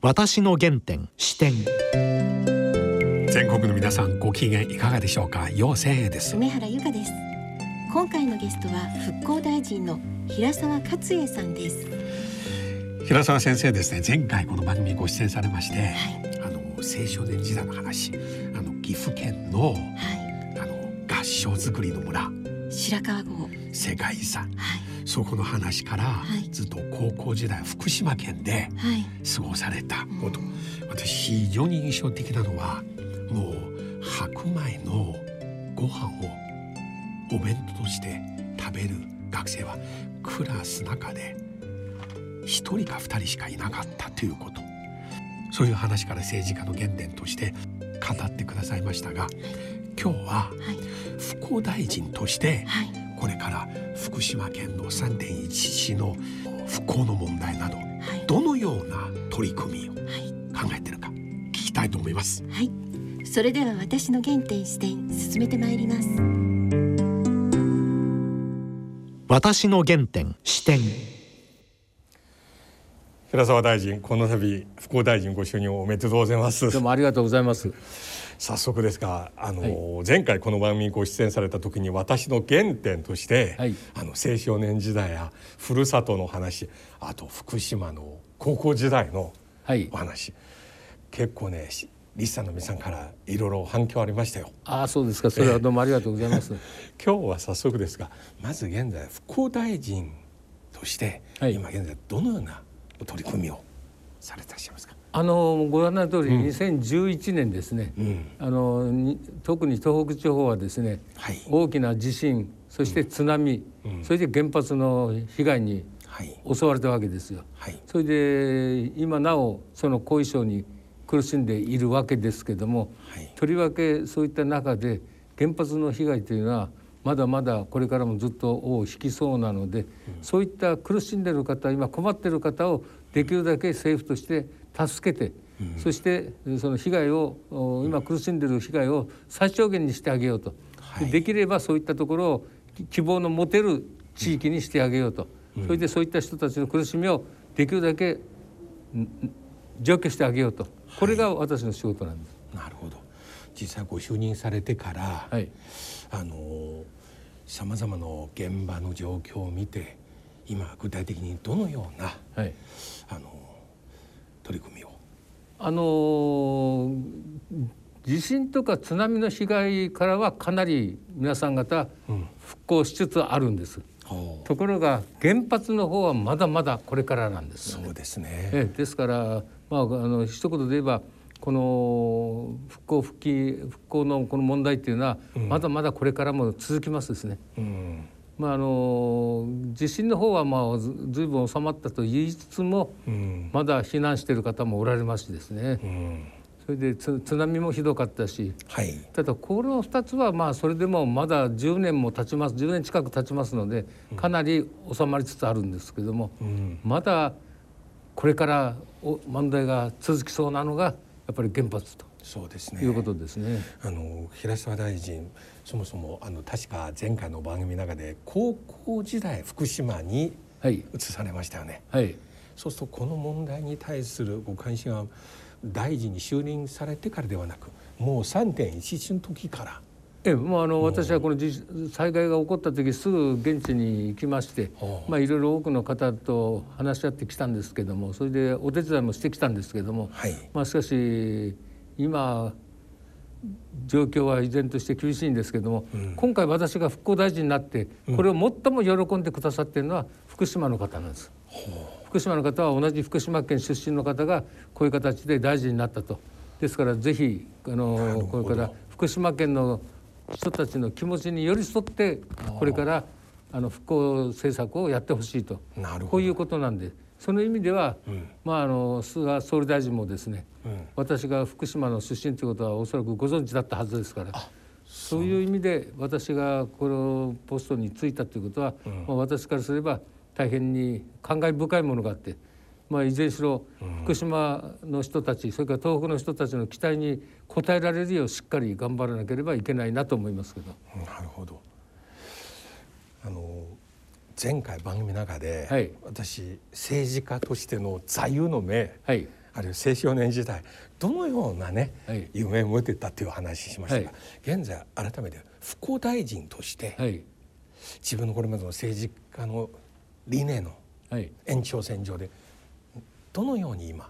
私の原点視点。全国の皆さんご機嫌いかがでしょうか？陽性です。梅原由香です。今回のゲストは復興大臣の平沢勝栄さんです。平沢先生ですね。前回この番組にご出演されまして、はい。あの青少年時代の話あの岐阜県のはあの合掌造りの村。い白川郷。世界遺産。はいそこの話から、はい。ずっと高校時代福島県ではい。過ごされたこと、私非常に印象的なのはもう白米のご飯をお弁当として食べる学生はクラス中で一人か二人しかいなかったということ。そういう話から政治家の原点として語ってくださいましたが今日ははい。復興大臣としてはいこれから福島県の3.11の復興の問題などはい。どのような取り組みをはい。考えているか聞きたいと思います。はい。それでは私の原点視点進めてまいります。私の原点視点。平沢大臣この度復興大臣ご就任おめでとうございます。どうもありがとうございます。早速ですがあの、前回この番組にご出演された時に私の原点として、はい。あの青少年時代やふるさとの話あと福島の高校時代のはい。お。話、結構ねしリスさんの皆さんからいろいろ反響ありましたよ。ああ、そうですか。それはどうもありがとうございます。今日は早速ですがまず現在復興大臣として、はい。今現在どのような取り組みをされてらっしゃいますか、あのご覧の通り、2011年ですね。うん。あのに特に東北地方はですね、はい。大きな地震、そして津波、うん。それで原発の被害にはい。襲われたわけですよ。はい。それで今なおその後遺症に苦しんでいるわけですけども、はい。とりわけそういった中で原発の被害というのはまだまだこれからもずっと尾を引きそうなので、そういった苦しんでいる方今困っている方をできるだけ政府として助けて、そしてその被害をお今苦しんでいる被害を最小限にしてあげようと、はい。でできればそういったところをき希望の持てる地域にしてあげようと、それでそういった人たちの苦しみをできるだけん除去してあげようと。これが私の仕事なんです。なるほど。実際ご就任されてから、はい。あのさまざまな現場の状況を見て今具体的にどのようなはい。あの取り組みをあのー地震とか津波の被害からはかなり皆さん方復興しつつあるんです。ところが原発の方はまだまだこれからなんですよねそうですね。ええですから、まあ、あの一言で言えばこの復興復帰復興のこの問題っていうのは、まだまだこれからも続きますですね。うんまあ、あの地震の方はまあずずいぶん収まったと言いつつも、うん。まだ避難している方もおられますしですね、うん。それでつ津波もひどかったし、はい。ただこの2つはまあそれでもまだ10年も経ちます10年近く経ちますのでかなり収まりつつあるんですけども、うん。まだこれからお問題が続きそうなのがやっぱり原発とそうですね。いうことですね。あの平沢大臣そもそもあの確か前回の番組の中で高校時代福島にはい移されましたよね。はいそうするとこの問題に対するご関心は大臣に就任されてからではなくもう3.11の時からええもうあの私はこの地災害が起こった時すぐ現地に行きましてまあいろいろ多くの方と話し合ってきたんですけどもそれでお手伝いもしてきたんですけども、はいまあしかし今状況は依然として厳しいんですけども、今回私が復興大臣になってこれを最も喜んでくださっているのは福島の方なんです。福島の方は同じ福島県出身の方がこういう形で大臣になったと。ですからぜひあのこれから福島県の人たちの気持ちに寄り添ってこれからあの復興政策をやってほしいと。こういうことなんでその意味では、まああの菅総理大臣もですね、私が福島の出身ということはおそらくご存知だったはずですからそういう意味で私がこのポストに就いたということは、まあ、私からすれば大変に感慨深いものがあって、まあ、いずれにしろ福島の人たちそれから東北の人たちの期待に応えられるようしっかり頑張らなければいけないなと思いますけど。なるほど。あの前回番組の中で、はい。私政治家としての座右の銘はい。挙あるいは青少年時代どのようなね、はい。夢を持ってたっていう話しましたが、はい。現在改めて復興大臣として、はい。自分のこれまでの政治家の理念のはい。延長線上でどのように今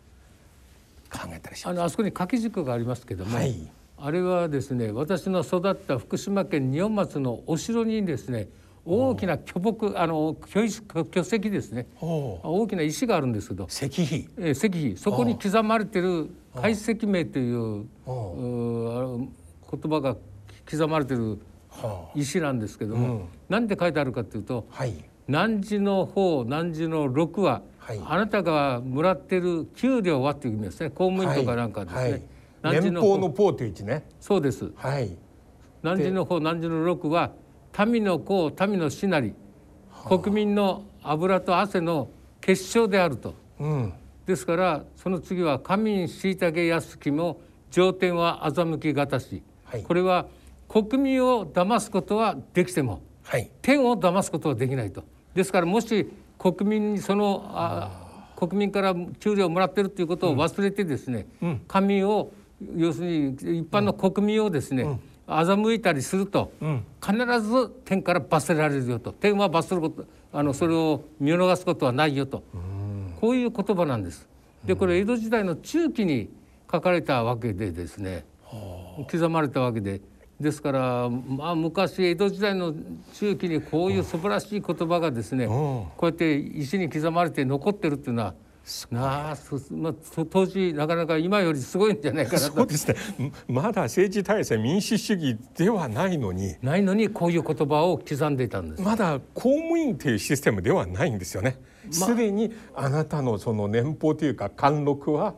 考えたりしますあのあそこに掛け軸がありますけども、はい。あれはですね私の育った福島県二本松のお城にですね大きな巨木あの巨石巨石ですね。大きな石があるんですけど、石碑。えー石碑。そこに刻まれてる解石名という言葉が刻まれてるは石なんですけども、うん。なんて書いてあるかというとあはい「何時の方何時の6は、はい。あなたがもらってる給料は」っていう意味ですね。公務員とかなんかですね。はい。はい。何時の方。のポーという字ね。そうです。はい。何時の方何時の6は民の子民のしなり国民の油と汗の結晶であると。うん。ですからその次は「神に虐げやすきも上天は欺きがたし」はい。これは国民を騙すことはできてもはい。天を騙すことはできないと。ですからもし国民にそのあ国民から給料をもらってるということを忘れてですね、神を要するに一般の国民をですね、欺いたりすると、ん。必ず天から罰せられるよと。天は罰することあのそれを見逃すことはないよと、こういう言葉なんです。でこれ江戸時代の中期に書かれたわけでですね。刻まれたわけで。ですから、まあ、昔江戸時代の中期にこういう素晴らしい言葉がですねこうやって石に刻まれて残ってるっていうのはなあそまあ、そ当時なかなか今よりすごいんじゃないかなと。そうですね。まだ政治体制民主主義ではないのに。ないのにこういう言葉を刻んでいたんです。まだ公務員というシステムではないんですよね。すでにあなたのその年俸というか貫禄は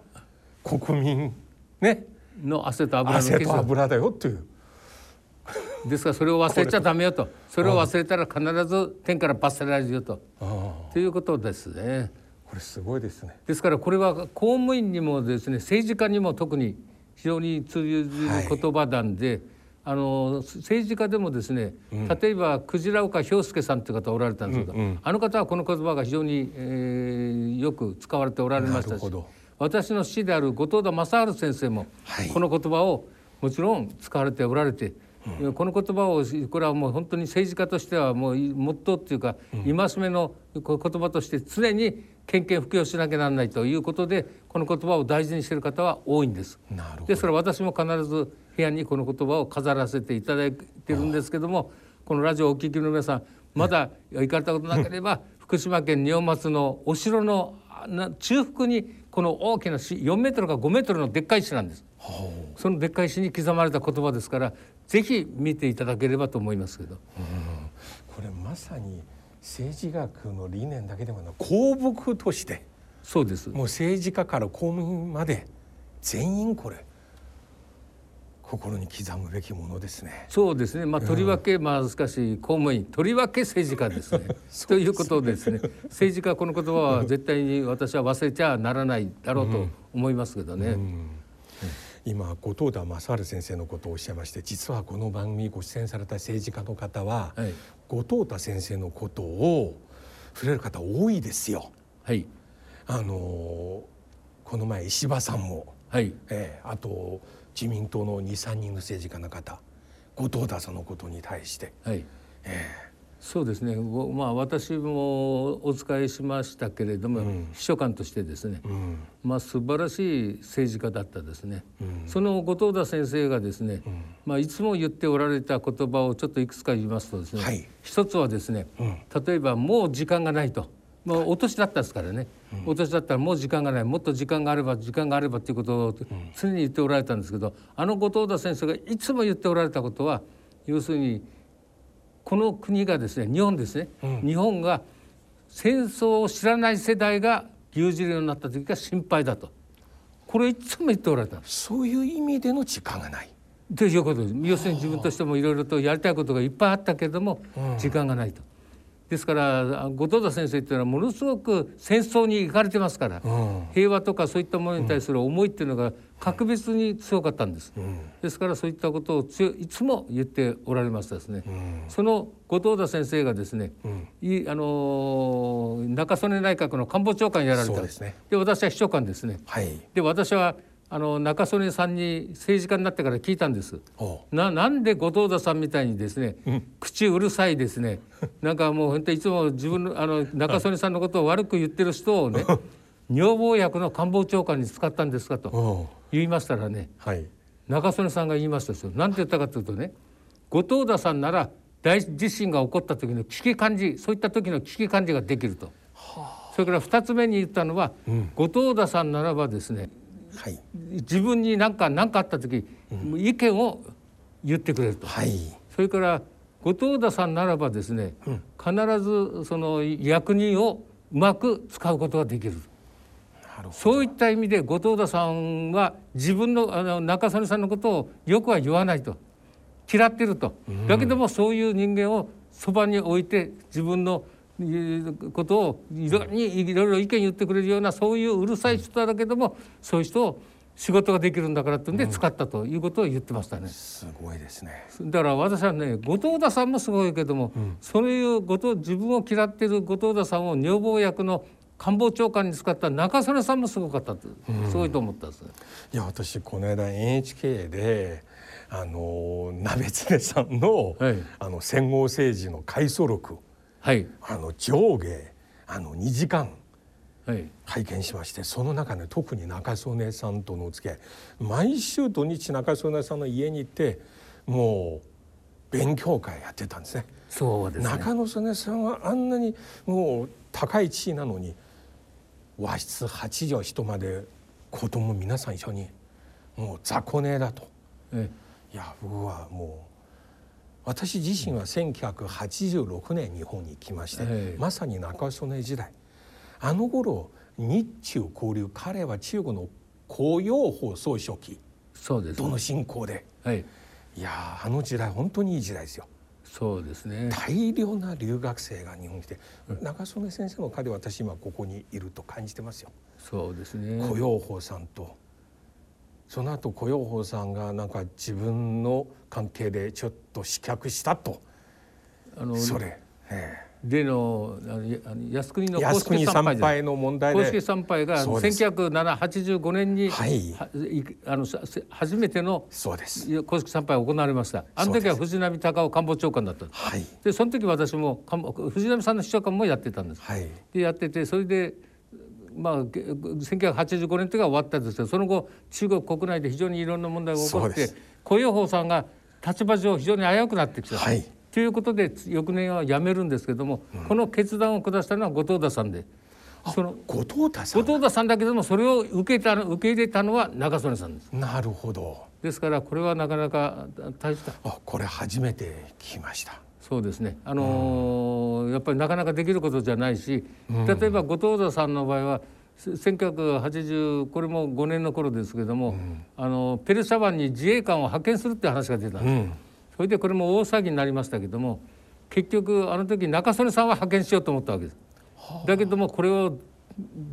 国民ね。の汗と油の汗と油だよという。ですからそれを忘れちゃダメよと。それを忘れたら必ず天から罰せられるよと。ということですね。これすごいですね。ですからこれは公務員にもですね政治家にも特に非常に通じる言葉なんで、あの政治家でもですね、例えばクジラ岡兵介さんという方おられたんですけど、あの方はこの言葉が非常に、えーよく使われておられましたし私の師である後藤田正治先生もはい。この言葉をもちろん使われておられて、この言葉をこれはもう本当に政治家としてはもうモットーっていうか、戒めの言葉として常に献金布教しなきゃならないということでこの言葉を大事にしている方は多いんです。なるほどですから私も必ず部屋にこの言葉を飾らせていただいてるんですけどもこのラジオをお聞きの皆さんまだ行かれたことなければ福島県二本松のお城の中腹にこの大きな石4メートルか5メートルのでっかい石なんです。そのでっかい石に刻まれた言葉ですからぜひ見ていただければと思いますけど。これまさに政治学の理念だけではなく公僕としてそうです。もう政治家から公務員まで全員これ心に刻むべきものですね。そうですね。まあとりわけまあしかし公務員とりわけ政治家 ですね。ということですね。政治家この言葉は絶対に私は忘れちゃならないだろうと思いますけどね。今後藤田正治先生のことをおっしゃいまして実はこの番組にご出演された政治家の方は、はい後藤田先生のことを触れる方多いですよ。はいあのこの前石破さんも、はいええあと自民党の23人の政治家の方後藤田さんのことに対して、はい。えそうですね。ごまあ私もお使いしましたけれども、秘書官としてですね。えうん。まあ素晴らしい政治家だったですね。その後藤田先生がですね、まあいつも言っておられた言葉をちょっといくつか言いますとですね、はい。一つはですね、例えばもう時間がないと。もうお年だったですからね、お年だったらもう時間がない。もっと時間があれば時間があればっていうことを常に言っておられたんですけどあの後藤田先生がいつも言っておられたことは要するにこの国がですね日本ですね、日本が戦争を知らない世代が牛耳るようになった時が心配だとこれいつも言っておられた。そういう意味での時間がない。ということです要するに自分としてもいろいろとやりたいことがいっぱいあったけれども時間がないと。ですから後藤田先生っていうのはものすごく戦争に行かれてますから、うん。平和とかそういったものに対する思いっていうのが格別に強かったんです。うん。ですからそういったことを強いいつも言っておられましたですね。うん。その後藤田先生がですね、うん。いあのー中曽根内閣の官房長官やられた。ですね。で私は秘書官ですね。はい。で私はあの中曽根さんに政治家になってから聞いたんです。おななんで後藤田さんみたいにですね、口うるさいですね。なんかもう本当いつも自分のあの中曽根さんのことを悪く言ってる人をね女房役の官房長官に使ったんですかとお言いましたらねはい。中曽根さんが言いましたですよ何て言ったかというとね後藤田さんなら大地震が起こった時の危機感じそういった時の危機感じができると。それから2つ目に言ったのは、後藤田さんならばですねはい。自分に何か何かあった時、意見を言ってくれると。はい。それから後藤田さんならばですね、必ずその役人をうまく使うことができる。そういった意味で後藤田さんは自分のあの中曽根さんのことをよくは言わないと。嫌ってると、だけどもそういう人間をそばに置いて自分のことをいろにいろいろ意見言ってくれるようなそういううるさい人だけどもそういう人を仕事ができるんだからってんで使ったということを言ってましたね。すごいですね。だから私はね後藤田さんもすごいけども、そういう後藤自分を嫌っている後藤田さんを女房役の官房長官に使った中曽根さんもすごかったと、すごいと思ったんです。ね。いや私この間 NHK であの鍋常さんの,、はい。あの戦後政治の回想録はい。あの上下あの2時間はい。拝見しましてその中で特に中曽根さんとのお付き合い。毎週土日中曽根さんの家に行ってもう勉強会やってたんですね。そうですね。中野曽根さんはあんなにもう高い地位なのに和室8畳一間で子供皆さん一緒にもう雑魚寝だと。え。いや僕はもう私自身は1986年日本に来まして、ええまさに中曽根時代あの頃日中交流彼は中国の公用法総書記そうです、との進行ではいいやあの時代本当にいい時代ですよ。そうですね。大量な留学生が日本に来て、中曽根先生のおかげで私今ここにいると感じてますよ。そうですね。雇用法さんとその後雇用法さんがなんか自分の関係でちょっと失脚したと。あのそれ、え例のあの靖国え、の公靖国式参参拝の問題公式で参拝がそうです。1985年に、はい。いあの初めてのそうです。いや公式参拝が行われました。あの時は藤波隆夫官房長官だったんです。はい。でその時私も藤波さんの秘書官もやってたんです。はい。でやっててそれでまあげ1985年というが終わったんですけどその後中国国内で非常にいろんな問題が起こってそうです。雇用法さんが立場上非常に危うくなってきた。はい。ということで翌年は辞めるんですけども、この決断を下したのは後藤田さんで。その後藤田さん。後藤田さんだけどもそれを受けたの受け入れたのは中曽根さんです。なるほど。ですからこれはなかなか大した。あこれ初めて聞きましたそうですね、あのーやっぱりなかなかできることじゃないし、例えば後藤田さんの場合はせ1980これも5年の頃ですけども、あのペルシャ湾に自衛官を派遣するって話が出たんです、うん。それでこれも大騒ぎになりましたけども結局あの時中曽根さんは派遣しようと思ったわけです。だけどもこれを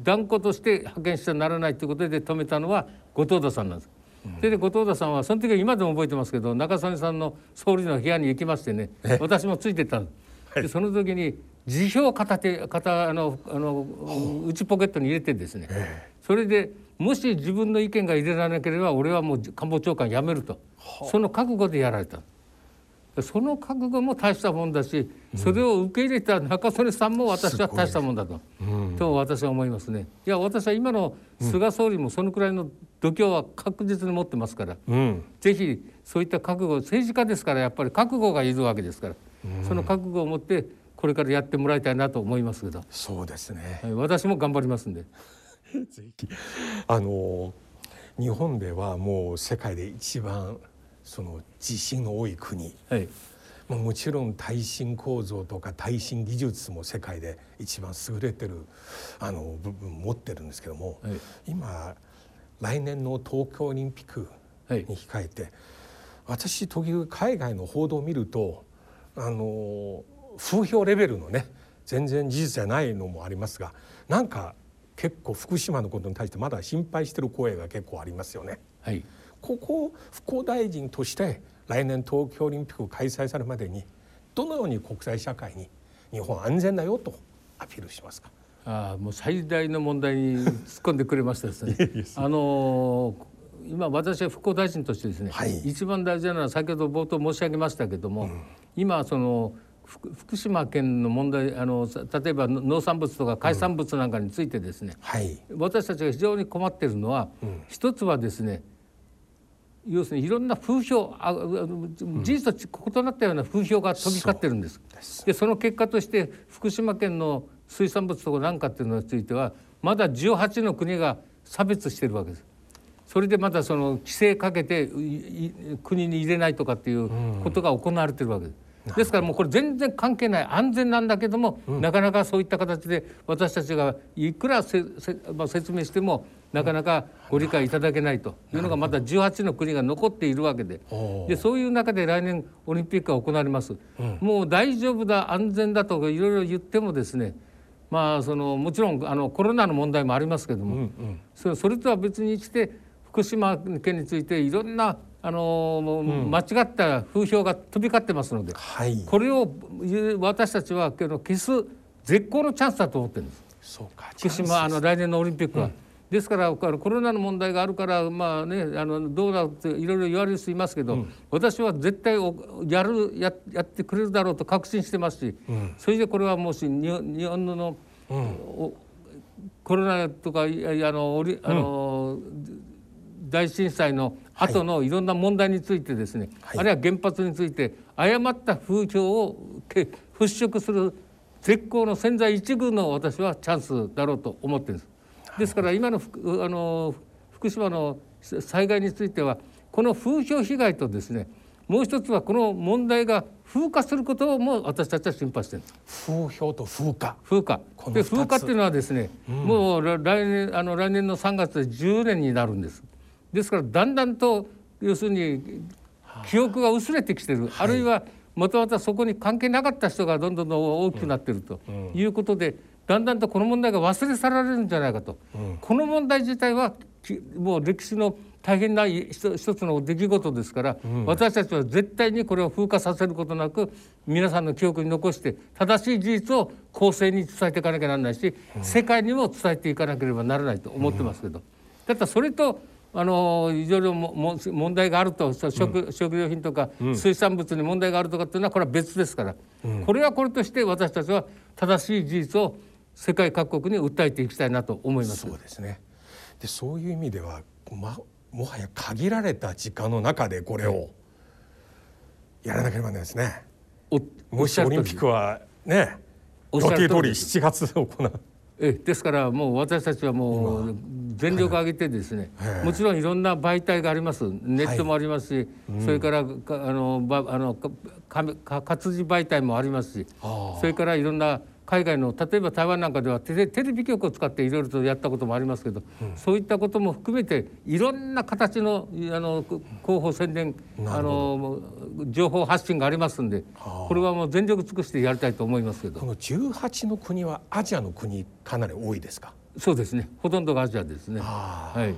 断固として派遣してはならないということで止めたのは後藤田さんなんです。それで後藤田さんはその時は今でも覚えてますけど中曽根さんの総理の部屋に行きましてね私もついてったんです。でその時に辞表を片手片あのあの内ポケットに入れてですね、それでもし自分の意見が入れられなければ俺はもう官房長官辞めると。その覚悟でやられた。その覚悟も大したもんだし、それを受け入れた中曽根さんも私は大したもんだと、と私は思いますね。いや私は今の菅総理もそのくらいの度胸は確実に持ってますから、うん。ぜひそういった覚悟政治家ですからやっぱり覚悟がいるわけですから、その覚悟を持ってこれからやってもらいたいなと思いますけど、そうですね。はい私も頑張りますんで。ぜひ。あの日本ではもう世界で一番その地震の多い国。はい。まあ、もちろん耐震構造とか耐震技術も世界で一番優れてるあの部分持ってるんですけども、はい今来年の東京オリンピックはいに控えて、私時々海外の報道を見るとあの風評レベルのね全然事実じゃないのもありますがなんか結構福島のことに対してまだ心配してる声が結構ありますよね。はいここ復興大臣として来年東京オリンピック開催されるまでにどのように国際社会に日本安全だよとアピールしますか？ああもう最大の問題に突っ込んでくれましたですね。あのー今私は復興大臣としてですね、はい一番大事なのは先ほど冒頭申し上げましたけども、今その福福島県の問題あのさ例えば農産物とか海産物なんかについてですね、はい。私たちが非常に困っているのは、一つはですね要するにいろんな風評ああ事実と異なったような風評が飛び交ってるんです。でその結果として福島県の水産物とかなんかっていうのについてはまだ18の国が差別してるわけです。それでまたその規制かけていい国に入れないとかっていうことが行われてるわけです。ですからもうこれ全然関係ない安全なんだけども、なかなかそういった形で私たちがいくらせせ、まあ、説明してもなかなかご理解いただけないと。いうのがまた18の国が残っているわけで。でそういう中で来年オリンピックが行われます、もう大丈夫だ安全だとかいろいろ言ってもですねまあそのもちろんあのコロナの問題もありますけども、それそれとは別にして福島県についていろんなあの間違った風評が飛び交ってますので、はい。これを私たちは消す絶好のチャンスだと思ってるんですそうか。福島あの来年のオリンピックは。ですからコロナの問題があるからまあねあのどうだっていろいろ言われる人いますけど、私は絶対おやるややってくれるだろうと確信してますし、それでこれはもし日本日本の、おコロナとかあのあの、大震災の後のい。ろんな問題についてですね、はい。あるいは原発について誤った風評をけ払拭する絶好の千載一遇の私はチャンスだろうと思ってるんです。ですから今の福あの福島の災害についてはこの風評被害とですねもう一つはこの問題が風化することも私たちは心配してる。風評と風化。風化。で風化っていうのはですね、もう来年あの来年の3月で10年になるんです。ですからだんだんと要するに記憶が薄れてきてる、あるいはもともとそこに関係なかった人がどんどんどん大きくなってるということで、だんだんとこの問題が忘れ去られるんじゃないかと、この問題自体はきもう歴史の大変な一一つの出来事ですから、私たちは絶対にこれを風化させることなく皆さんの記憶に残して正しい事実を公正に伝えていかなきゃならないし、世界にも伝えていかなければならないと思ってますけど、だったらそれとあのいろいろもも問題があるとそう食,、食料品とか水産物に問題があるとかっていうのはこれは別ですから、これはこれとして私たちは正しい事実を世界各国に訴えていきたいなと思います。そうですね。でそういう意味ではまもはや限られた時間の中でこれをやらなければならないですね。おもしオリンピックはね予定通りる通り。です7月行う。えですからもう私たちはもう全力を挙げてですね、はい。もちろんいろんな媒体があります。ネットもありますし、それからかあのばあのか活字媒体もありますしそれからいろんな海外の例えば台湾なんかではテレテレビ局を使っていろいろとやったこともありますけど、そういったことも含めていろんな形のあの広報宣伝あの情報発信がありますんでこれはもう全力尽くしてやりたいと思いますけどこの18の国はアジアの国かなり多いですか？そうですねほとんどがアジアですね。あはい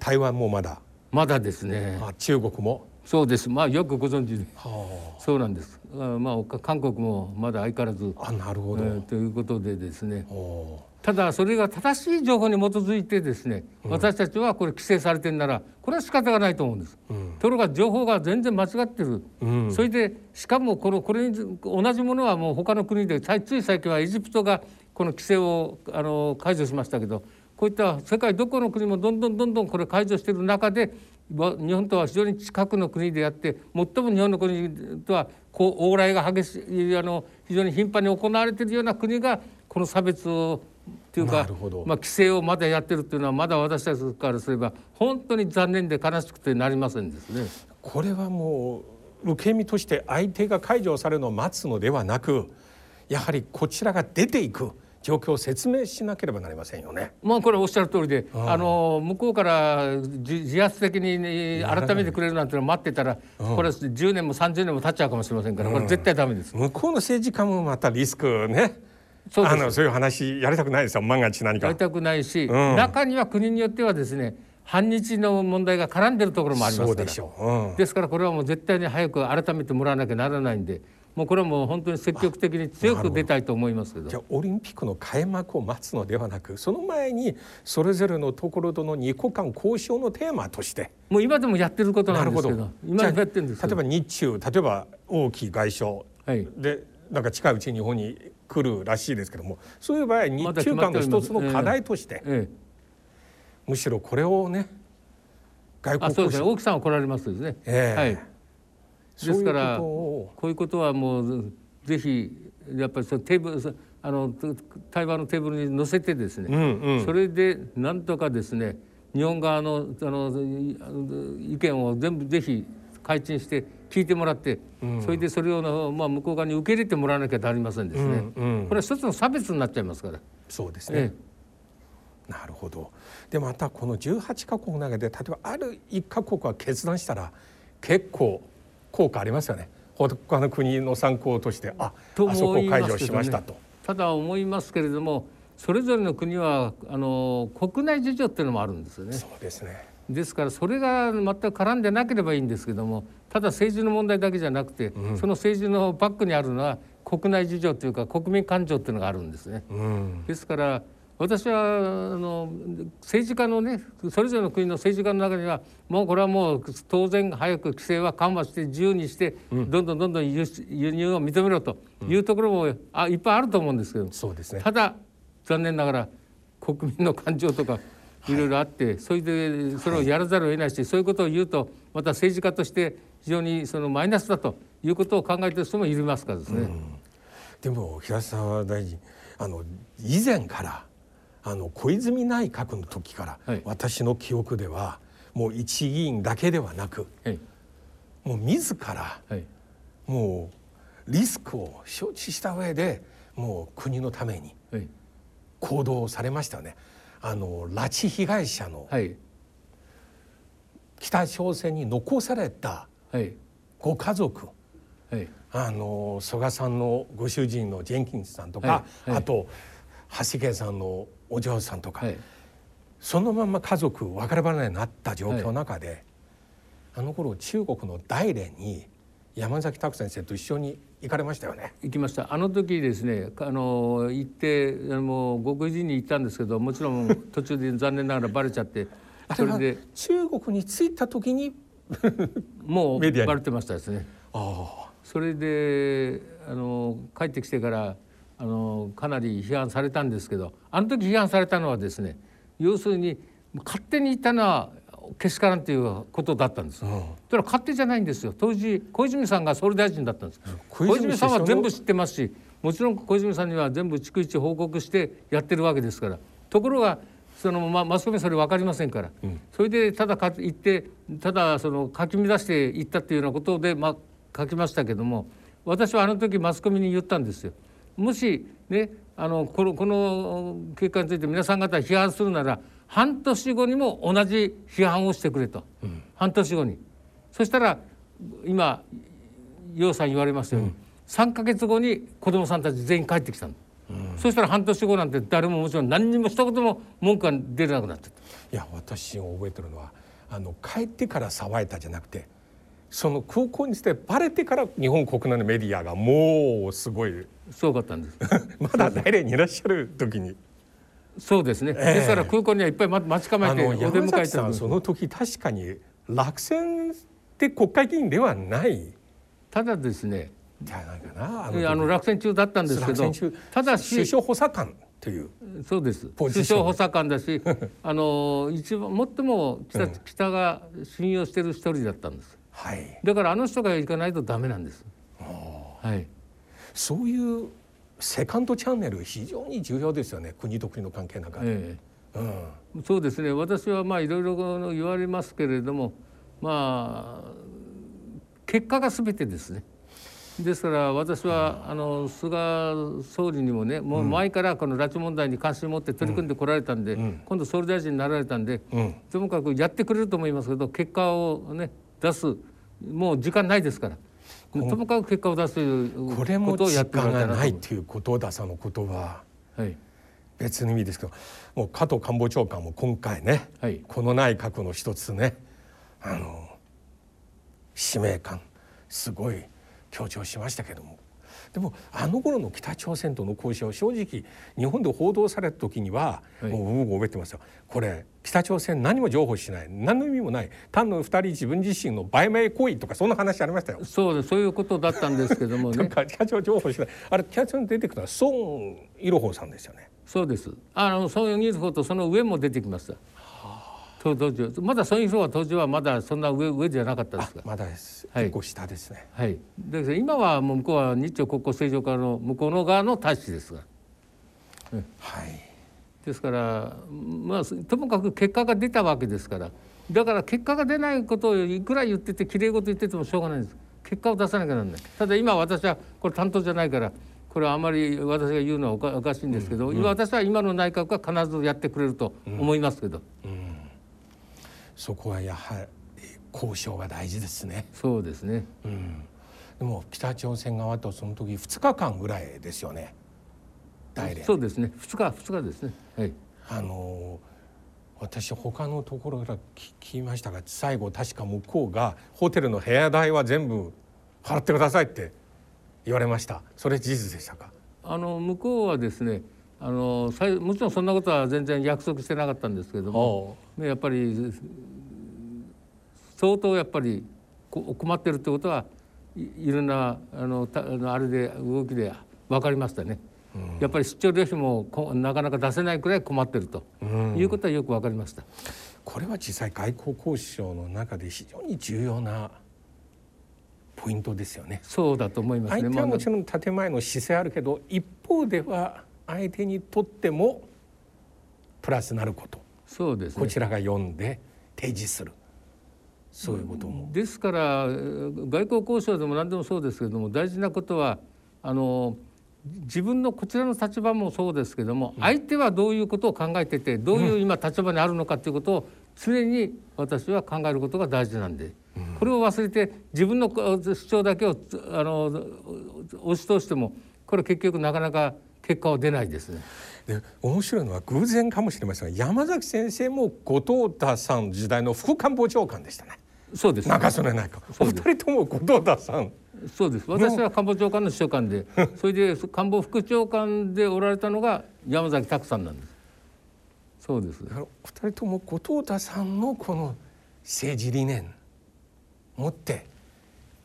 台湾もまだ、まだですね。あ中国も。そうです。まあよくご存知で。はそうなんです。あまあ韓国もまだ相変わらず、あ、あなるほど。えーということでですね。おただそれが正しい情報に基づいてですね、私たちはこれ規制されてるならこれは仕方がないと思うんです。ところが情報が全然間違ってる。それでしかもこのこれに同じものはもう他の国でつい最近はエジプトがこの規制をあの解除しましたけどこういった世界どこの国もどんどんどんどんこれ解除している中でわ日本とは非常に近くの国であって最も日本の国とはこう往来が激しいあの非常に頻繁に行われているような国がこの差別をっていうかまあ、規制をまだやってるっていうのはまだ私たちからすれば本当に残念で悲しくてなりませんですね。これはもう受け身として相手が解除されるのを待つのではなくやはりこちらが出ていく状況を説明しなければなりませんよね。まあこれおっしゃる通りで、あの向こうから自自発的にね改めてくれるなんてのを待ってたら、これ10年も30年も経っちゃうかもしれませんから、これ絶対ダメです。向こうの政治家もまたリスクねそうあのそういう話やりたくないですよ。万が一何か。やりたくないし、うん。中には国によってはですね反日の問題が絡んでるところもありますから。でうん。ですからこれはもう絶対に早く改めてもらわなきゃならないんでもうこれはもう本当に積極的に強く出たいと思いますけど。じゃあオリンピックの開幕を待つのではなくその前にそれぞれのところとの二国間交渉のテーマとして。もう今でもやってることなんですけど今やってるんです例えば日中例えば王毅外相。はい。でなんか近いうちに日本に来るらしいですけどもそういう場合日中間の一つの課題として、ええ、むしろこれをね外交交渉。大木さんは来られますですね、ええ。はいですからこういうことはもうぜひやっぱりそのテーブルそあの対話のテーブルに載せてですね、うんうん。それでなんとかですね日本側のあの意見を全部ぜひ開陳して聞いてもらって、それでそれをの、まあ、向こう側に受け入れてもらわなきゃなりませんですね、うんうん。これは一つの差別になっちゃいますから。そうですね、えなるほど。でまたこの18カ国の中で例えばある1カ国は決断したら結構効果ありますよね他の国の参考としてあとあそこ思いますけどね解除しましたと。ただ思いますけれどもそれぞれの国はあの国内事情っていうのもあるんですよね。そうですねですからそれが全く絡んでなければいいんですけどもただ政治の問題だけじゃなくて、その政治のバックにあるのは国内事情というか国民感情っていうのがあるんですね。うんですから私はあの政治家のねそれぞれの国の政治家の中にはもうこれはもう当然早く規制は緩和して自由にして、どんどんどんどん輸出輸入を認めろというところも、あいっぱいあると思うんですけどそうですね。ただ残念ながら国民の感情とかい。ろいろあって、それでそれをやらざるを得ないし、そういうことを言うとまた政治家として非常にそのマイナスだということを考えてる人もいますからですね。でも平沢大臣あの以前からあの小泉内閣の時から、はい。私の記憶ではもう一議員だけではなくはい。もう自らはい。もうリスクを承知した上でもう国のためにはい。行動されましたよね。あの拉致被害者のはい。北朝鮮に残されたはい。ご家族はい。あの曽我さんのご主人のジェンキンスさんとか、はい。はい。あと橋家さんのお嬢さんとか、はい。そのまま家族別れ離れになった状況の中で、あの頃中国の大連に山崎拓先生と一緒に行かれましたよね。行きました。あの時ですねあの行ってあのもう極秘に行ったんですけどもちろん途中で残念ながらバレちゃってそれで中国に着いた時にもうバレてましたですね。あ。それであの帰ってきてからあのかなり批判されたんですけどあの時批判されたのはですね要するに勝手に言ったのはけしからんということだったんです。それは勝手じゃないんですよ当時小泉さんが総理大臣だったんです。小泉小泉さんは全部知ってますしもちろん小泉さんには全部逐一報告してやってるわけですからところがそのまマスコミはそれ分かりませんから、それでただか言ってただその書き乱して言ったっていうようなことで、まあ、書きましたけども私はあの時マスコミに言ったんですよ。もしねあのこのこの結果について皆さん方批判するなら半年後にも同じ批判をしてくれと、半年後に。そしたら今楊さん言われましたように、3か月後に子どもさんたち全員帰ってきたの、そしたら半年後なんて誰ももちろん何にも一言も文句が出なくなってた。いや私が覚えてるのはあの帰ってから騒いだじゃなくてその空港にしてバレてから日本国内のメディアがもうすごいすごかったんです。まだ大連にいらっしゃる時に。そうですね、ええ。ですから空港にはいっぱい待待ち構えてお出迎え山崎さたんです。んその時確かに落選って国会議員ではない。ただですねじゃないかなあえあの落選中だったんですけどただし首相補佐官という。そうです。首相補佐官だし あの一番最も北,、北が信用してる一人だったんです。はい。だからあの人が行かないとダメなんです。はいそういうセカンドチャンネル非常に重要ですよね国と国の関係の中で、えうん。えそうですね。私はまあいろいろ言われますけれどもまあ結果が全てですね。ですから私はあの菅総理にもねもう前からこの拉致問題に関心を持って取り組んでこられたんで、今度総理大臣になられたんで、うん。ともかくやってくれると思いますけど結果をね出すもう時間ないですからともかく結果を出すこれも時間がいなと思うないということださのことははい。別の意味ですけどもう加藤官房長官も今回ね、はい。この内閣の一つねあの使命感すごい強調しましたけどもでもあの頃の北朝鮮との交渉正直日本で報道された時には、はい。もう僕覚えてますよ。これ北朝鮮何も情報しない。何の意味もない。単の二人自分自身の売名行為とかそんな話ありましたよ。そうです。そういうことだったんですけどもなんね。か北朝鮮情報しない。あれ北朝鮮に出てくるのは孫イロホさんですよね。そうです。あのソン・ユニフォとその上も出てきま当当時まだソン・ユニフォは当時はまだそんな上上じゃなかったですが。まだです、はい。結構下ですね。はい。だけど今はもう向こうは日朝国交正常化の向こうの側の大使ですが。はい。ですからまあともかく結果が出たわけですから。だから結果が出ないことをいくら言っててきれい事言っててもしょうがないんです。結果を出さなきゃならない。ただ今私はこれ担当じゃないからこれはあまり私が言うのはおかおかしいんですけど、今私は今の内閣は必ずやってくれると思いますけど、そこはやはり交渉が大事ですね。そうですねうん。でも北朝鮮側とその時2日間ぐらいですよね。そうですね2日2日ですねはいあの私他のところから聞きましたが最後確か向こうがホテルの部屋代は全部払ってくださいって言われました。それ事実でしたか？あの向こうはですねあのもちろんそんなことは全然約束してなかったんですけどもねやっぱり相当やっぱりこ困ってるってことはいいろんなあのたあれで動きで分かりましたね。やっぱり出張旅費もこなかなか出せないくらい困ってるということはよく分かりました。これは実際外交交渉の中で非常に重要なポイントですよね。そうだと思いますね。相手はまあもちろん建前の姿勢あるけど一方では相手にとってもプラスなること。そうですね。こちらが読んで提示する。そういうことも。ですからえー外交交渉でも何でもそうですけれども大事なことはあの自分のこちらの立場もそうですけども、相手はどういうことを考えててどういう今立場にあるのかということを常に私は考えることが大事なんで、これを忘れて自分のこ主張だけをあの押し通してもこれ結局なかなか結果は出ないですね。で面白いのは偶然かもしれませんが山崎先生も後藤田さんの時代の副官房長官でしたね。そうです。中曽根内閣お二人とも後藤田さん。そうです。私は官房長官の秘書官でそれで官房副長官でおられたのが山崎拓さんなんです。そうです。お二人とも後藤田さんのこの政治理念持って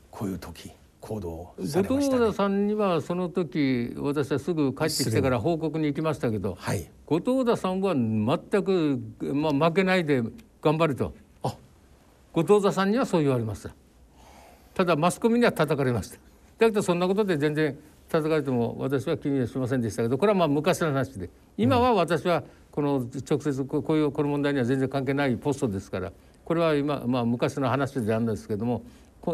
こういう時行動され後ましたね。藤田。さんにはその時私はすぐ帰ってきてから報告に行きましたけどはい。後藤田さんは全く、まあ、負けないで頑張ると。あ。後藤田さんにはそう言われました。ただマスコミには叩かれました。だけどそんなことで全然叩かれても私は気にはしませんでしたけどこれはまあ昔の話で。今は私はこの直接ここういうこの問題には全然関係ないポストですからこれは今、まあ、昔の話であるんですけどもこ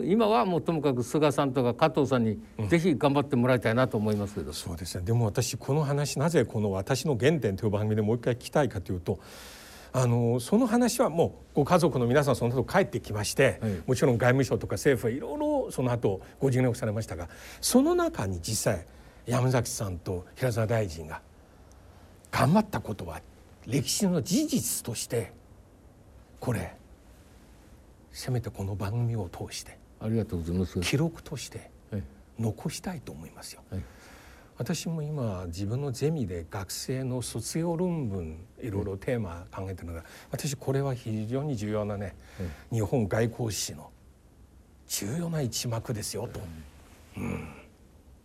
今はもうともかく菅さんとか加藤さんにぜひ頑張ってもらいたいなと思いますけど、そうですね。でも私この話なぜこの「私の原点」という番組でもう一回聞きたいかというとあのその話はもうご家族の皆さんその後帰ってきまして、はい。もちろん外務省とか政府はいろいろその後ご尽力されましたがその中に実際山崎さんと平沢大臣が頑張ったことは歴史の事実としてこれせめてこの番組を通してありがとうございます。記録としてはい残したいと思いますよ。はい私も今自分のゼミで学生の卒業論文いろいろテーマ考えてるのが私これは非常に重要なね日本外交史の重要な一幕ですよと。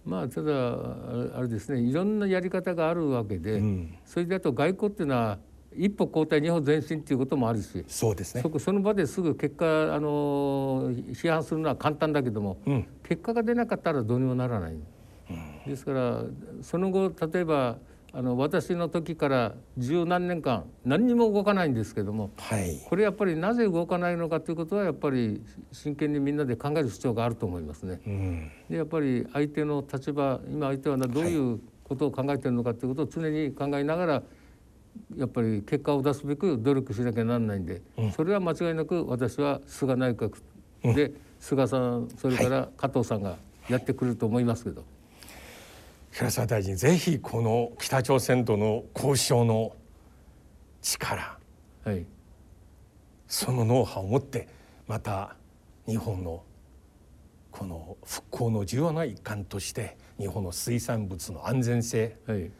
まあただああれですねいろんなやり方があるわけで、うん。それだと外交っていうのは一歩後退二歩前進っていうこともあるし、そうですねそ。こその場ですぐ結果あの批判するのは簡単だけども、うん結果が出なかったらどうにもならない。ですからその後例えばあの私の時から十何年間何にも動かないんですけどもはい。これやっぱりなぜ動かないのかということはやっぱり真剣にみんなで考える必要があると思いますね。うん。でやっぱり相手の立場今相手はなどういうことを考えているのかということを常に考えながらやっぱり結果を出すべく努力しなきゃならないんで、それは間違いなく私は菅内閣で菅さんそれから加藤さんがやってくると思いますけど、平沢大臣ぜひこの北朝鮮との交渉の力はい、そのノウハウを持ってまた日本のこの復興の重要な一環として日本の水産物の安全性はい、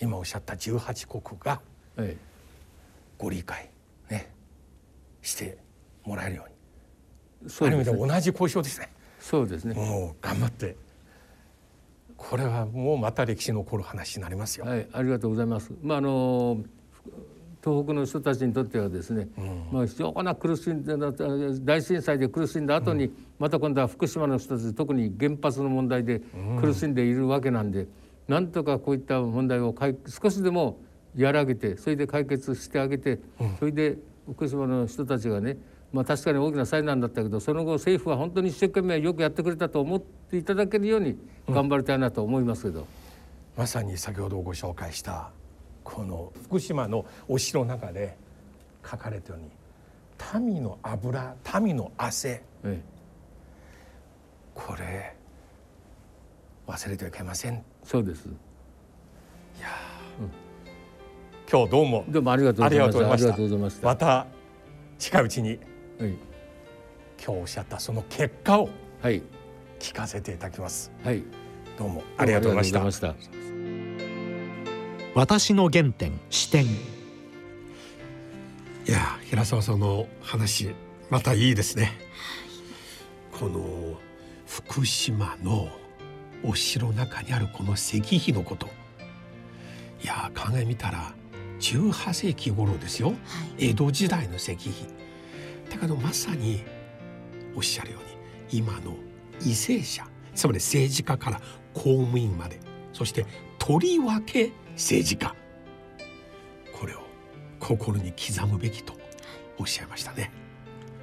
今おっしゃった18国がはい、ご理解ねしてもらえるように。そうですね。ある意味で同じ交渉ですね。そうですね。もう頑張って。これはもうまた歴史の残る話になりますよ、はい、ありがとうございます。まああの東北の人たちにとってはですね、まあ非常な苦しんだ大震災で苦しんだ後に、また今度は福島の人たち特に原発の問題で苦しんでいるわけなんで、なんとかこういった問題を解少しでも和らげてそれで解決してあげて、それで福島の人たちがねまあ確かに大きな災難だったけどその後政府は本当に一生懸命よくやってくれたと思っていただけるように頑張りたいなと思いますけど。まさに先ほどご紹介したこの福島のお城の中で書かれたように民の油民の汗。えこれ忘れてはいけません。え、そうです。今日どうもどうもありがとうございました。ありががとうございましたました。また近いうちにはい、今日おっしゃったその結果をはい、聞かせていただきますはい。どうもありがとうございましたありがとうございました。私の原点視点いや平沢さんの話またいいですね。この福島のお城の中にあるこの石碑のこと。いや考えみたら18世紀頃ですよ。はい。江戸時代の石碑。だけどまさにおっしゃるように今の為政者つまり政治家から公務員までそしてとりわけ政治家。これを心に刻むべきとおっしゃいましたね。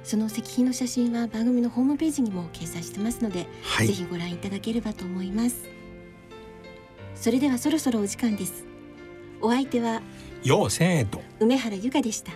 その石碑の写真は番組のホームページにも掲載してますので、はい。ぜひご覧いただければと思います。それではそろそろお時間です。お相手はようせんえと梅原由香でした